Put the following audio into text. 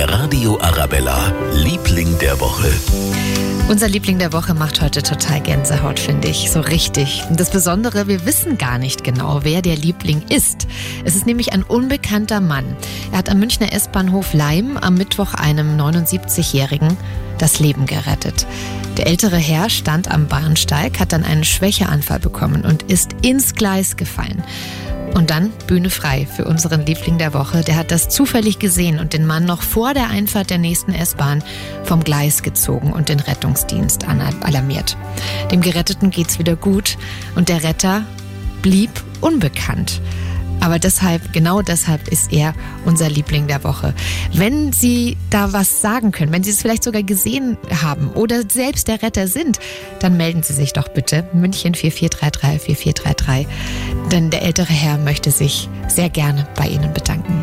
Der Radio Arabella, Liebling der Woche. Unser Liebling der Woche macht heute total Gänsehaut, finde ich. So richtig. Und das Besondere, wir wissen gar nicht genau, wer der Liebling ist. Es ist nämlich ein unbekannter Mann. Er hat am Münchner S-Bahnhof Leim am Mittwoch einem 79-Jährigen das Leben gerettet. Der ältere Herr stand am Bahnsteig, hat dann einen Schwächeanfall bekommen und ist ins Gleis gefallen. Und dann Bühne frei für unseren Liebling der Woche. Der hat das zufällig gesehen und den Mann noch vor der Einfahrt der nächsten S-Bahn vom Gleis gezogen und den Rettungsdienst alarmiert. Dem Geretteten geht's wieder gut und der Retter blieb unbekannt. Aber deshalb, genau deshalb ist er unser Liebling der Woche. Wenn Sie da was sagen können, wenn Sie es vielleicht sogar gesehen haben oder selbst der Retter sind, dann melden Sie sich doch bitte. München 4433 4433. Denn der ältere Herr möchte sich sehr gerne bei Ihnen bedanken.